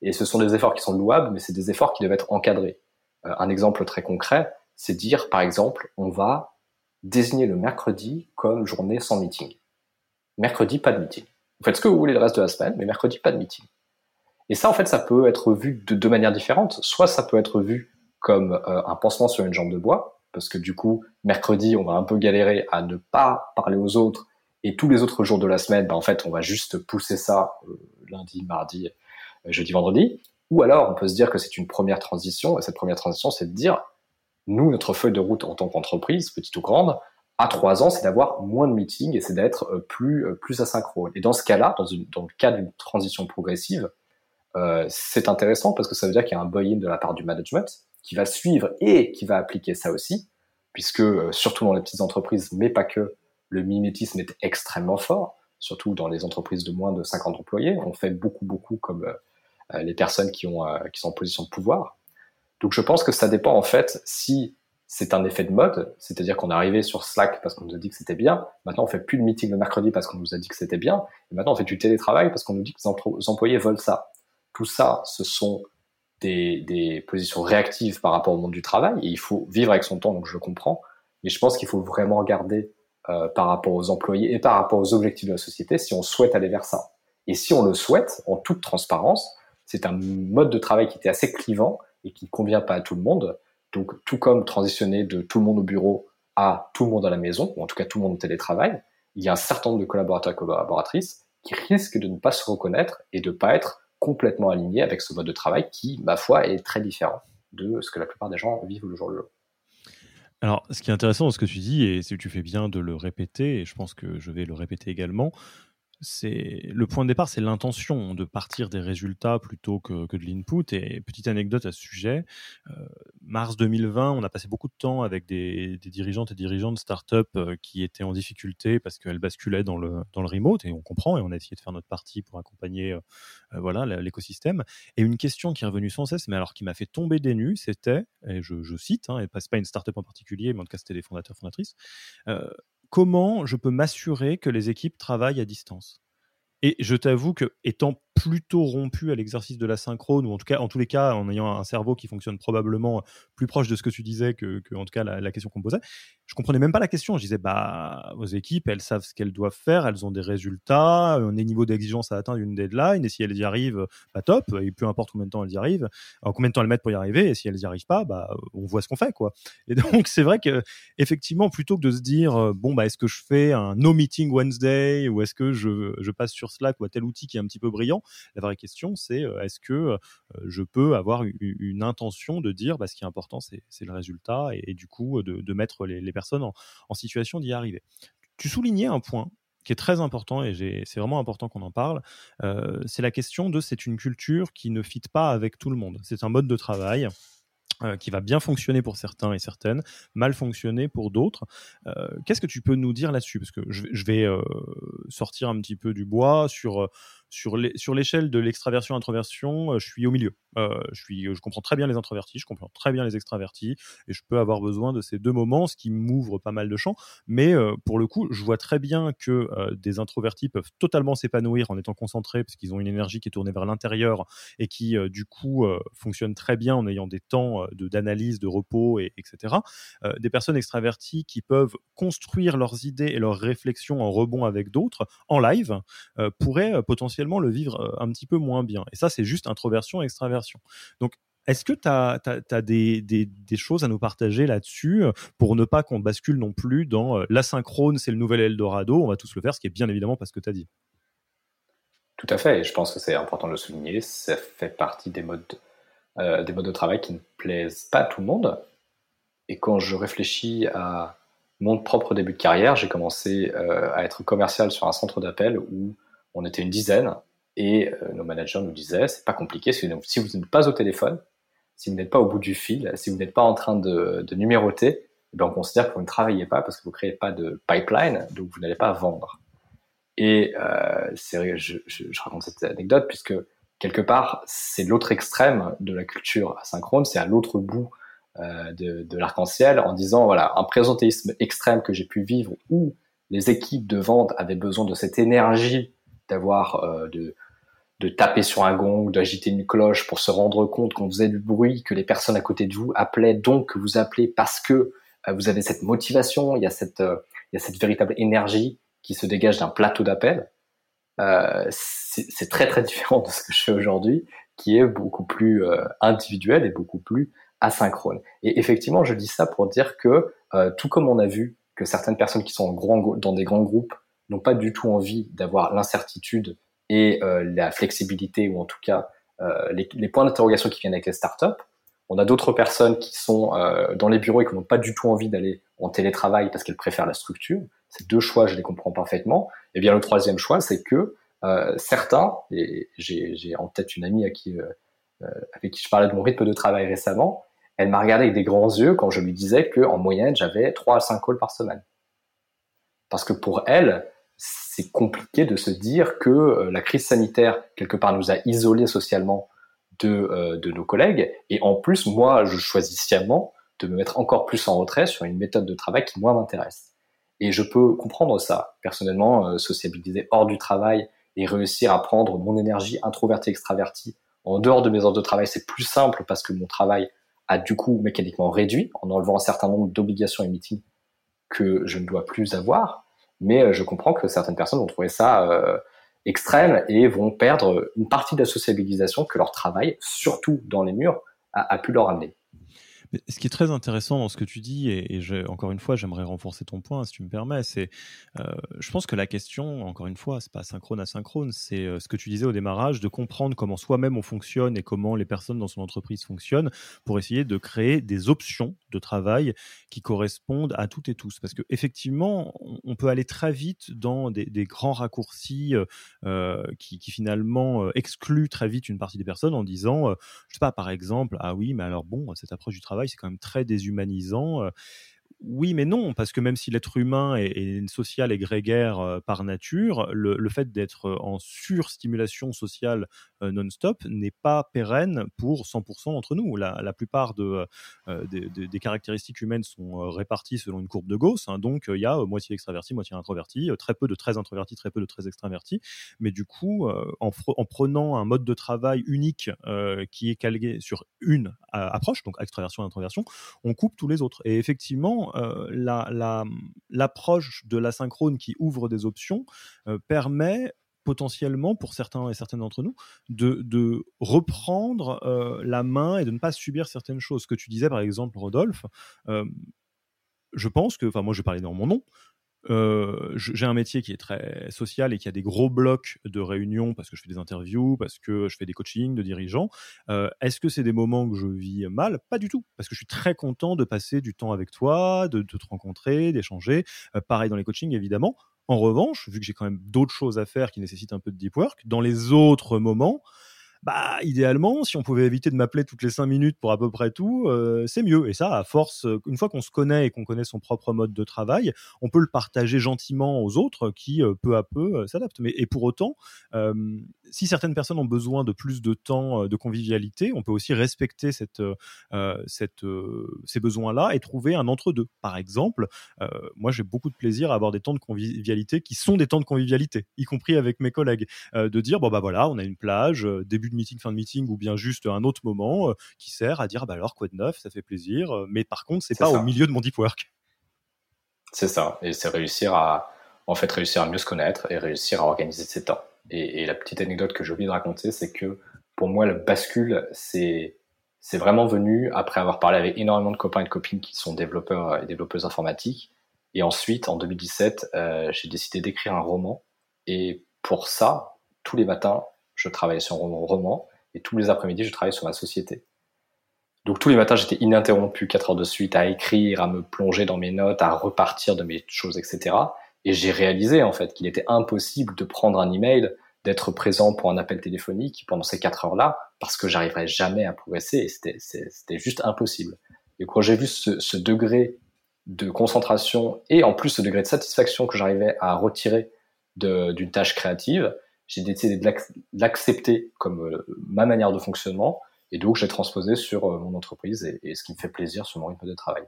Et ce sont des efforts qui sont louables, mais c'est des efforts qui doivent être encadrés. Euh, un exemple très concret, c'est dire, par exemple, on va désigner le mercredi comme journée sans meeting. Mercredi, pas de meeting. Vous faites ce que vous voulez le reste de la semaine, mais mercredi, pas de meeting. Et ça, en fait, ça peut être vu de deux manières différentes. Soit ça peut être vu comme euh, un pansement sur une jambe de bois, parce que du coup, mercredi, on va un peu galérer à ne pas parler aux autres, et tous les autres jours de la semaine, ben, en fait, on va juste pousser ça euh, lundi, mardi, euh, jeudi, vendredi. Ou alors, on peut se dire que c'est une première transition, et cette première transition, c'est de dire, nous, notre feuille de route en tant qu'entreprise, petite ou grande, à trois ans, c'est d'avoir moins de meetings et c'est d'être euh, plus, euh, plus asynchrone. Et dans ce cas-là, dans, le cas d'une transition progressive, euh, c'est intéressant parce que ça veut dire qu'il y a un buy-in de la part du management qui va suivre et qui va appliquer ça aussi, puisque surtout dans les petites entreprises, mais pas que, le mimétisme est extrêmement fort, surtout dans les entreprises de moins de 50 employés. On fait beaucoup, beaucoup comme les personnes qui, ont, qui sont en position de pouvoir. Donc je pense que ça dépend en fait si c'est un effet de mode, c'est-à-dire qu'on est arrivé sur Slack parce qu'on nous a dit que c'était bien. Maintenant, on fait plus de meeting le mercredi parce qu'on nous a dit que c'était bien. Et maintenant, on fait du télétravail parce qu'on nous dit que les employés veulent ça. Tout ça, ce sont des, positions réactives par rapport au monde du travail. Et il faut vivre avec son temps, donc je le comprends. Mais je pense qu'il faut vraiment regarder euh, par rapport aux employés et par rapport aux objectifs de la société si on souhaite aller vers ça. Et si on le souhaite, en toute transparence, c'est un mode de travail qui était assez clivant et qui ne convient pas à tout le monde. Donc, tout comme transitionner de tout le monde au bureau à tout le monde à la maison, ou en tout cas tout le monde au télétravail, il y a un certain nombre de collaborateurs et collaboratrices qui risquent de ne pas se reconnaître et de ne pas être complètement alignés avec ce mode de travail qui, ma foi, est très différent de ce que la plupart des gens vivent le jour le jour.
Alors, ce qui est intéressant dans ce que tu dis, et tu fais bien de le répéter, et je pense que je vais le répéter également, c'est le point de départ, c'est l'intention de partir des résultats plutôt que, que de l'input. Et petite anecdote à ce sujet, euh, mars 2020, on a passé beaucoup de temps avec des, dirigeantes et dirigeants de start-up euh, qui étaient en difficulté parce qu'elles basculaient dans le, dans le remote, et on comprend, et on a essayé de faire notre partie pour accompagner euh, voilà l'écosystème. Et une question qui est revenue sans cesse, mais alors qui m'a fait tomber des nues, c'était, et je, je cite, hein, et pas, pas une start-up en particulier, mais en tout cas c'était des fondateurs fondatrices, comment je peux m'assurer que les équipes travaillent à distance. Et je t'avoue que, étant plutôt rompu à l'exercice de la synchrone, ou en tout cas, en tous les cas, en ayant un cerveau qui fonctionne probablement plus proche de ce que tu disais que, en tout cas, la, question qu'on posait, je comprenais même pas la question. Je disais, bah, vos équipes, elles savent ce qu'elles doivent faire, elles ont des résultats, un niveau d'exigence à atteindre une deadline, et si elles y arrivent, bah, top, et peu importe combien de temps elles y arrivent, en combien de temps elles mettent pour y arriver, et si elles y arrivent pas, bah, on voit ce qu'on fait, quoi. Et donc, c'est vrai que, effectivement, plutôt que de se dire, bon, bah, est-ce que je fais un no meeting Wednesday, ou est-ce que je passe sur Slack ou à tel outil qui est un petit peu brillant, la vraie question, c'est euh, est-ce que euh, je peux avoir une, intention de dire bah, ce qui est important, c'est le résultat et, du coup de, mettre les, personnes en, situation d'y arriver. Tu soulignais un point qui est très important et c'est vraiment important qu'on en parle, euh, c'est la question de c'est une culture qui ne fit pas avec tout le monde. C'est un mode de travail qui va bien fonctionner pour certains et certaines, mal fonctionner pour d'autres. Qu'est-ce que tu peux nous dire là-dessus? Parce que je, vais sortir un petit peu du bois sur sur l'échelle de l'extraversion-introversion, euh, je suis au milieu. Euh, je, comprends très bien les introvertis, je comprends très bien les extravertis, et je peux avoir besoin de ces deux moments, ce qui m'ouvre pas mal de champs. Mais euh, pour le coup, je vois très bien que des introvertis peuvent totalement s'épanouir en étant concentrés, parce qu'ils ont une énergie qui est tournée vers l'intérieur et qui, du coup, fonctionne très bien en ayant des temps d'analyse, de, repos, et, etc. des personnes extraverties qui peuvent construire leurs idées et leurs réflexions en rebond avec d'autres, en live, pourraient potentiellement le vivre euh, un petit peu moins bien. Et ça, c'est juste introversion, extraversion. Donc, est-ce que tu as, des, des, choses à nous partager là-dessus euh, pour ne pas qu'on bascule non plus dans euh, l'asynchrone, c'est le nouvel Eldorado, on va tous le faire, ce qui est bien évidemment pas ce que tu as dit
Tout à fait, et je pense que c'est important de le souligner, ça fait partie des modes, des modes de travail qui ne plaisent pas à tout le monde. Et quand je réfléchis à mon propre début de carrière, j'ai commencé à être commercial sur un centre d'appel où on était une dizaine et euh, nos managers nous disaient c'est pas compliqué si vous, n'êtes pas au téléphone, si vous n'êtes pas au bout du fil, si vous n'êtes pas en train de, numéroter, eh ben, on considère que vous ne travaillez pas parce que vous créez pas de pipeline, donc vous n'allez pas vendre. Et euh, c'est je, je, raconte cette anecdote puisque quelque part c'est l'autre extrême de la culture asynchrone, c'est à l'autre bout euh, de, de l'arc-en-ciel en disant voilà un présentéisme extrême que j'ai pu vivre où les équipes de vente avaient besoin de cette énergie d'avoir euh, de, de taper sur un gong, d'agiter une cloche pour se rendre compte qu'on faisait du bruit, que les personnes à côté de vous appelaient, donc que vous appelez parce que euh, vous avez cette motivation, il y a cette, euh, il y a cette véritable énergie qui se dégage d'un plateau d'appel. C'est très très différent de ce que je fais aujourd'hui, qui est beaucoup plus individuel et beaucoup plus asynchrone. Et effectivement, je dis ça pour dire que tout comme on a vu que certaines personnes qui sont dans des grands groupes n'ont pas du tout envie d'avoir l'incertitude et euh, la flexibilité, ou en tout cas euh, les, points d'interrogation qui viennent avec les startups. On a d'autres personnes qui sont euh, dans les bureaux et qui n'ont pas du tout envie d'aller en télétravail parce qu'elles préfèrent la structure. Ces deux choix, je les comprends parfaitement. Et bien le troisième choix, c'est que certains, et j'ai en tête une amie à qui, avec qui je parlais de mon rythme de travail récemment, elle m'a regardé avec des grands yeux quand je lui disais qu'en moyenne, j'avais 3 à 5 calls par semaine. Parce que pour elle, c'est compliqué de se dire que euh, la crise sanitaire, quelque part, nous a isolés socialement de, euh, de nos collègues. Et en plus, moi, je choisis sciemment de me mettre encore plus en retrait sur une méthode de travail qui moi m'intéresse. Et je peux comprendre ça. Personnellement, euh, sociabiliser hors du travail et réussir à prendre mon énergie introvertie extravertie en dehors de mes heures de travail, c'est plus simple parce que mon travail a du coup mécaniquement réduit en enlevant un certain nombre d'obligations et meetings que je ne dois plus avoir. Mais euh, je comprends que certaines personnes vont trouver ça euh, extrême et vont perdre une partie de la sociabilisation que leur travail, surtout dans les murs, a pu leur amener.
Ce qui est très intéressant dans ce que tu dis, et, encore une fois, j'aimerais renforcer ton point, si tu me permets, c'est, euh, je pense que la question, encore une fois, c'est pas synchrone asynchrone, c'est euh, ce que tu disais au démarrage, de comprendre comment soi-même on fonctionne et comment les personnes dans son entreprise fonctionnent, pour essayer de créer des options de travail qui correspondent à toutes et tous. Parce que effectivement, on, peut aller très vite dans des, grands raccourcis euh, qui, qui, finalement excluent très vite une partie des personnes en disant, je sais pas, par exemple, ah oui, mais alors bon, cette approche du travail c'est quand même très déshumanisant. Oui, mais non, parce que même si l'être humain est, social et grégaire euh, par nature, le, fait d'être en surstimulation sociale euh, non-stop n'est pas pérenne pour 100% d'entre nous. La, plupart de, euh, des, caractéristiques humaines sont réparties selon une courbe de Gauss, hein. donc il y a moitié extraverti, moitié introverti, très peu de très introvertis, très peu de très extravertis. Mais du coup, en, en, prenant un mode de travail unique qui est calqué sur une approche, donc extraversion et introversion, on coupe tous les autres. Et effectivement, euh, l'approche de l'asynchrone qui ouvre des options euh, permet potentiellement pour certains et certaines d'entre nous de, reprendre euh, la main et de ne pas subir certaines choses. Ce que tu disais par exemple, Rodolphe, je pense que, enfin moi je vais parler dans mon nom, euh, j'ai un métier qui est très social et qui a des gros blocs de réunions parce que je fais des interviews, parce que je fais des coachings de dirigeants. Euh, est-ce que c'est des moments que je vis mal? Pas du tout, parce que je suis très content de passer du temps avec toi, de, te rencontrer, d'échanger. Euh, pareil dans les coachings, évidemment. En revanche, vu que j'ai quand même d'autres choses à faire qui nécessitent un peu de deep work, dans les autres moments, bah idéalement, si on pouvait éviter de m'appeler toutes les cinq minutes pour à peu près tout, euh, c'est mieux. Et ça, à force, euh, une fois qu'on se connaît et qu'on connaît son propre mode de travail, on peut le partager gentiment aux autres qui, euh, peu à peu, s'adaptent. Mais et pour autant, si certaines personnes ont besoin de plus de temps de convivialité, on peut aussi respecter ces besoins-là et trouver un entre-deux. Par exemple, moi, j'ai beaucoup de plaisir à avoir des temps de convivialité qui sont des temps de convivialité, y compris avec mes collègues, de dire bon bah voilà, on a une plage, début de meeting, fin de meeting, ou bien juste un autre moment euh, qui sert à dire bah alors quoi de neuf, ça fait plaisir. Euh, mais par contre, c'est pas au milieu de mon deep work.
C'est ça, et c'est réussir à en fait réussir à mieux se connaître et réussir à organiser ses temps. Et, la petite anecdote que j'ai oublié de raconter, c'est que pour moi le bascule, c'est c'est vraiment venu après avoir parlé avec énormément de copains et de copines qui sont développeurs et développeuses informatiques. Et ensuite, en 2017, euh, j'ai décidé d'écrire un roman. Et pour ça, tous les matins, je travaillais sur mon roman, et tous les après-midi, je travaillais sur ma société. Donc tous les matins, j'étais ininterrompu 4 heures de suite à écrire, à me plonger dans mes notes, à repartir de mes choses, etc. Et j'ai réalisé en fait qu'il était impossible de prendre un email, d'être présent pour un appel téléphonique pendant ces 4 heures-là, parce que j'arriverais jamais à progresser, et c'était juste impossible. Et quand j'ai vu ce, ce, degré de concentration et en plus ce degré de satisfaction que j'arrivais à retirer d'une tâche créative, j'ai décidé de l'accepter comme euh, ma manière de fonctionnement et donc j'ai transposé sur euh, mon entreprise et, ce qui me fait plaisir sur mon rythme de travail.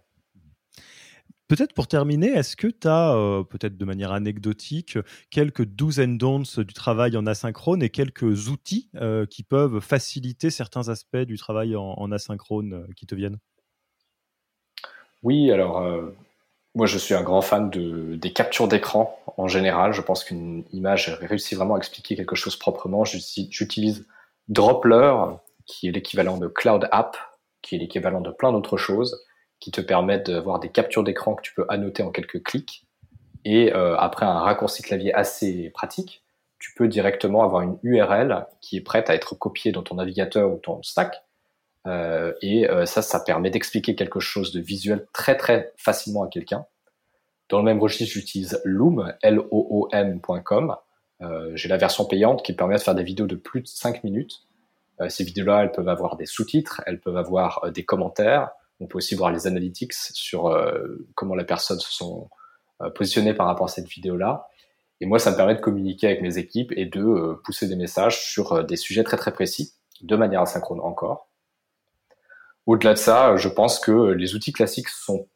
Peut-être pour terminer, est-ce que tu as, euh, peut-être de manière anecdotique, quelques douzaines don'ts du travail en asynchrone et quelques outils qui peuvent faciliter certains aspects du travail en, asynchrone qui te viennent?
Oui, alors moi, je suis un grand fan de, des captures d'écran en général. Je pense qu'une image réussit vraiment à expliquer quelque chose proprement. J'utilise Droplr, qui est l'équivalent de Cloud App, qui est l'équivalent de plein d'autres choses, qui te permettent d'avoir des captures d'écran que tu peux annoter en quelques clics. Et euh, après un raccourci clavier assez pratique, tu peux directement avoir une URL qui est prête à être copiée dans ton navigateur ou ton stack euh, et euh, ça, ça permet d'expliquer quelque chose de visuel très très facilement à quelqu'un. Dans le même registre, j'utilise Loom, L-O-O-M.com. Euh, j'ai la version payante qui permet de faire des vidéos de plus de 5 minutes. ces vidéos-là, elles peuvent avoir des sous-titres, elles peuvent avoir des commentaires. On peut aussi voir les analytics sur comment les personnes se sont positionnées par rapport à cette vidéo-là. Et moi, ça me permet de communiquer avec mes équipes et de pousser des messages sur des sujets très très précis, de manière asynchrone encore. Au-delà de ça, je pense que les outils classiques sont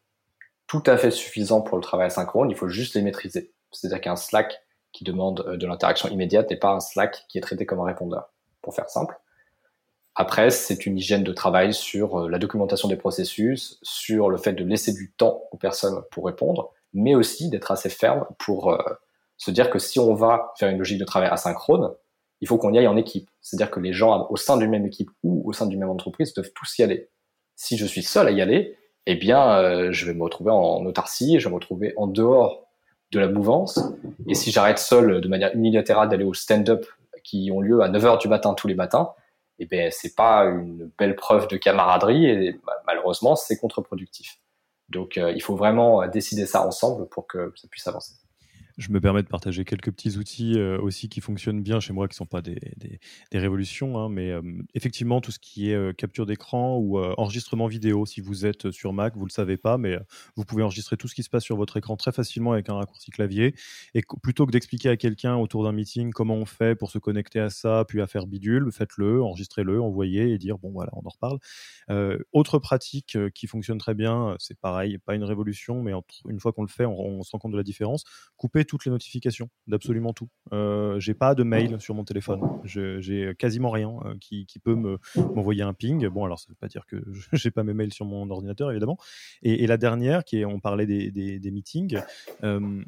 tout à fait suffisants pour le travail asynchrone. Il faut juste les maîtriser. C'est-à-dire qu'un Slack qui demande euh, de l'interaction immédiate n'est pas un Slack qui est traité comme un répondeur, pour faire simple. Après, c'est une hygiène de travail sur euh, la documentation des processus, sur le fait de laisser du temps aux personnes pour répondre, mais aussi d'être assez ferme pour euh, se dire que si on va faire une logique de travail asynchrone, il faut qu'on y aille en équipe. C'est-à-dire que les gens au sein d'une même équipe ou au sein d'une même entreprise doivent tous y aller. Si je suis seul à y aller, eh bien, je vais me retrouver en autarcie, je vais me retrouver en dehors de la mouvance. Et si j'arrête seul de manière unilatérale d'aller au stand-up qui ont lieu à 9 heures du matin tous les matins, eh ben c'est pas une belle preuve de camaraderie et malheureusement c'est contre-productif. Donc euh, il faut vraiment décider ça ensemble pour que ça puisse avancer.
Je me permets de partager quelques petits outils euh, aussi qui fonctionnent bien chez moi, qui ne sont pas des, révolutions, hein, mais euh, effectivement, tout ce qui est euh, capture d'écran ou enregistrement vidéo, si vous êtes sur Mac, vous ne le savez pas, mais vous pouvez enregistrer tout ce qui se passe sur votre écran très facilement avec un raccourci clavier. Et plutôt que d'expliquer à quelqu'un autour d'un meeting comment on fait pour se connecter à ça, puis à faire bidule, faites-le, enregistrez-le, envoyez et dire, bon voilà, on en reparle. autre pratique qui fonctionne très bien, c'est pareil, pas une révolution, mais une fois qu'on le fait, on, on se rend compte de la différence. Couper toutes les notifications d'absolument tout. Euh, j'ai pas de mail sur mon téléphone. J'ai quasiment rien euh, qui, peut m'envoyer un ping. Bon, alors ça veut pas dire que j'ai pas mes mails sur mon ordinateur évidemment. Et, la dernière, qui est, on parlait des, des, meetings. Euh,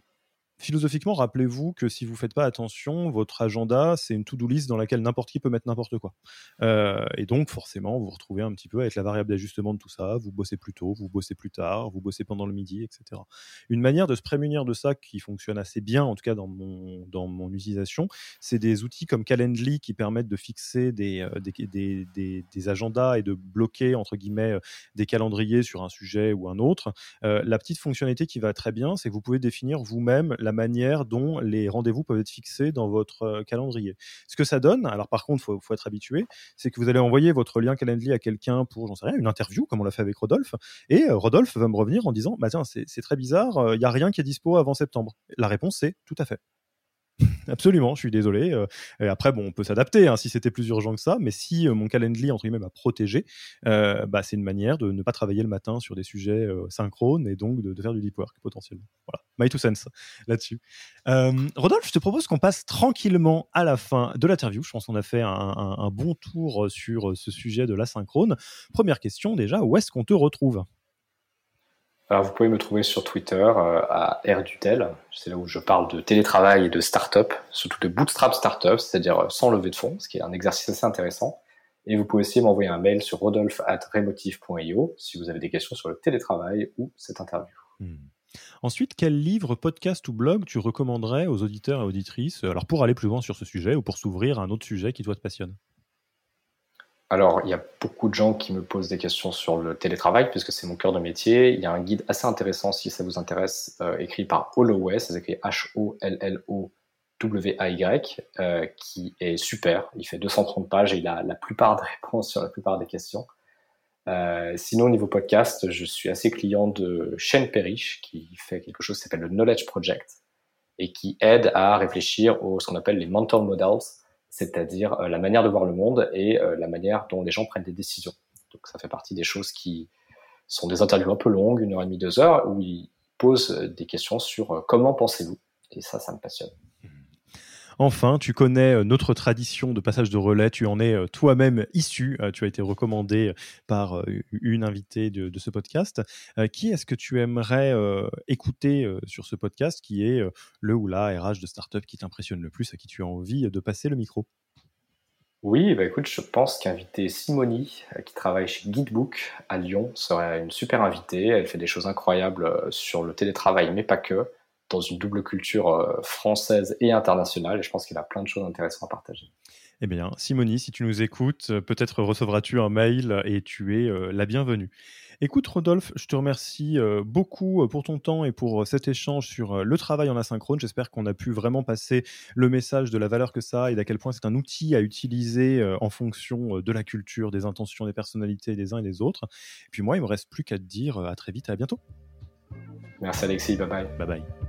philosophiquement, rappelez-vous que si vous ne faites pas attention, votre agenda, c'est une to-do list dans laquelle n'importe qui peut mettre n'importe quoi. Euh, et donc, forcément, vous vous retrouvez un petit peu avec la variable d'ajustement de tout ça. Vous bossez plus tôt, vous bossez plus tard, vous bossez pendant le midi, etc. Une manière de se prémunir de ça qui fonctionne assez bien, en tout cas dans mon, dans mon utilisation, c'est des outils comme Calendly qui permettent de fixer des, euh, des, des, des, agendas et de bloquer, entre guillemets, euh, des calendriers sur un sujet ou un autre. la petite fonctionnalité qui va très bien, c'est que vous pouvez définir vous-même la manière dont les rendez-vous peuvent être fixés dans votre euh, calendrier. Ce que ça donne, alors par contre, il faut, être habitué, c'est que vous allez envoyer votre lien Calendly à quelqu'un pour, j'en sais rien, une interview, comme on l'a fait avec Rodolphe, et euh, Rodolphe va me revenir en disant, bah tiens, c'est très bizarre, il euh, n'y a rien qui est dispo avant septembre. La réponse, c'est tout à fait. Absolument, je suis désolé. Euh, après, bon, on peut s'adapter hein, si c'était plus urgent que ça, mais si euh, mon calendrier, entre guillemets, m'a protégé, euh, bah, c'est une manière de ne pas travailler le matin sur des sujets synchrones et donc de, faire du deep work potentiellement. Voilà, my two sense là-dessus. Rodolphe, je te propose qu'on passe tranquillement à la fin de l'interview. Je pense qu'on a fait un, un bon tour sur ce sujet de l'asynchrone. Première question déjà, où est-ce qu'on te retrouve?
Alors, vous pouvez me trouver sur Twitter euh, à RDutel. C'est là où je parle de télétravail et de start-up, surtout de bootstrap start-up, c'est-à-dire euh, sans lever de fonds, ce qui est un exercice assez intéressant. Et vous pouvez aussi m'envoyer un mail sur rodolphe.remotive.io si vous avez des questions sur le télétravail ou cette interview. Hmm.
Ensuite, quel livre, podcast ou blog tu recommanderais aux auditeurs et auditrices alors pour aller plus loin sur ce sujet ou pour s'ouvrir à un autre sujet qui toi te passionne?
Alors, il y a beaucoup de gens qui me posent des questions sur le télétravail, puisque c'est mon cœur de métier. Il y a un guide assez intéressant, si ça vous intéresse, euh, écrit par Holloway, ça s'écrit H-O-L-L-O-W-A-Y, euh, qui est super. Il fait 230 pages et il a la plupart des réponses sur la plupart des questions. Euh, sinon, au niveau podcast, je suis assez client de Shane Perrich, qui fait quelque chose qui s'appelle le Knowledge Project, et qui aide à réfléchir aux ce qu'on appelle les mental models, c'est-à-dire euh, la manière de voir le monde et euh, la manière dont les gens prennent des décisions. Donc ça fait partie des choses qui sont des interviews un peu longues, une heure et demie, deux heures, où ils posent des questions sur euh, comment pensez-vous? Et ça, ça me passionne.
Enfin, tu connais euh, notre tradition de passage de relais, tu en es euh, toi-même issu, euh, tu as été recommandé par une invitée de, ce podcast. Qui est-ce que tu aimerais écouter sur ce podcast qui est le ou la RH de startup qui t'impressionne le plus, à qui tu as envie de passer le micro?
Oui, bah écoute, je pense qu'inviter Simoni, qui travaille chez Guidebook à Lyon, serait une super invitée. Elle fait des choses incroyables sur le télétravail, mais pas que dans une double culture euh, française et internationale. Et je pense qu'il a plein de choses intéressantes à partager.
Eh bien, Simonie, si tu nous écoutes, euh, peut-être recevras-tu un mail et tu es euh, la bienvenue. Écoute, Rodolphe, je te remercie beaucoup pour ton temps et pour cet échange sur le travail en asynchrone. J'espère qu'on a pu vraiment passer le message de la valeur que ça a et d'à quel point c'est un outil à utiliser en fonction de la culture, des intentions, des personnalités des uns et des autres. Et puis moi, il me reste plus qu'à te dire à très vite et à bientôt.
Merci Alexis, bye bye.
Bye bye.